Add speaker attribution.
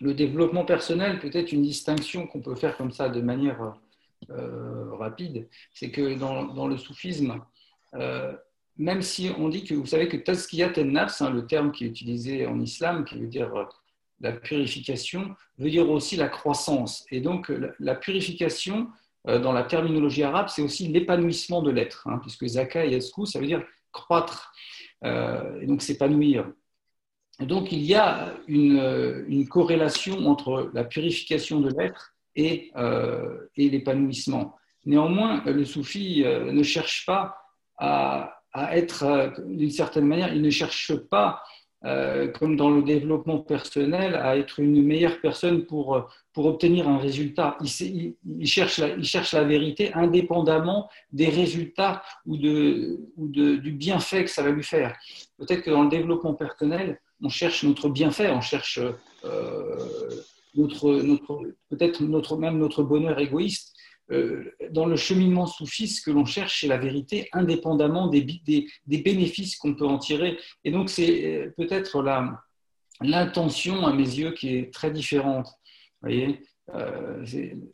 Speaker 1: le développement personnel, peut-être une distinction qu'on peut faire comme ça de manière euh, rapide, c'est que dans, le soufisme, euh, même si on dit que, vous savez que tazkiyat en-nafs, hein, le terme qui est utilisé en islam, qui veut dire euh, la purification, veut dire aussi la croissance. Et donc, la, purification, dans la terminologie arabe, c'est aussi l'épanouissement de l'être, hein, puisque zaka et ça veut dire croître, et donc s'épanouir. Donc, il y a une, une, corrélation entre la purification de l'être et, et l'épanouissement. Néanmoins, le soufi ne cherche pas à, être, euh, d'une certaine manière, il ne cherche pas, euh, comme dans le développement personnel, à être une meilleure personne pour, pour obtenir un résultat. Il, il, cherche la, il, cherche la, vérité indépendamment des résultats ou, de, ou de, du bienfait que ça va lui faire. Peut-être que dans le développement personnel, on cherche notre bienfait, on cherche euh, notre, peut-être notre, même notre bonheur égoïste, euh, dans le cheminement soufiste, ce que l'on cherche, c'est la vérité, indépendamment des, bénéfices qu'on peut en tirer. Et donc, c'est euh, peut-être l'intention, à mes yeux, qui est très différente. Vous voyez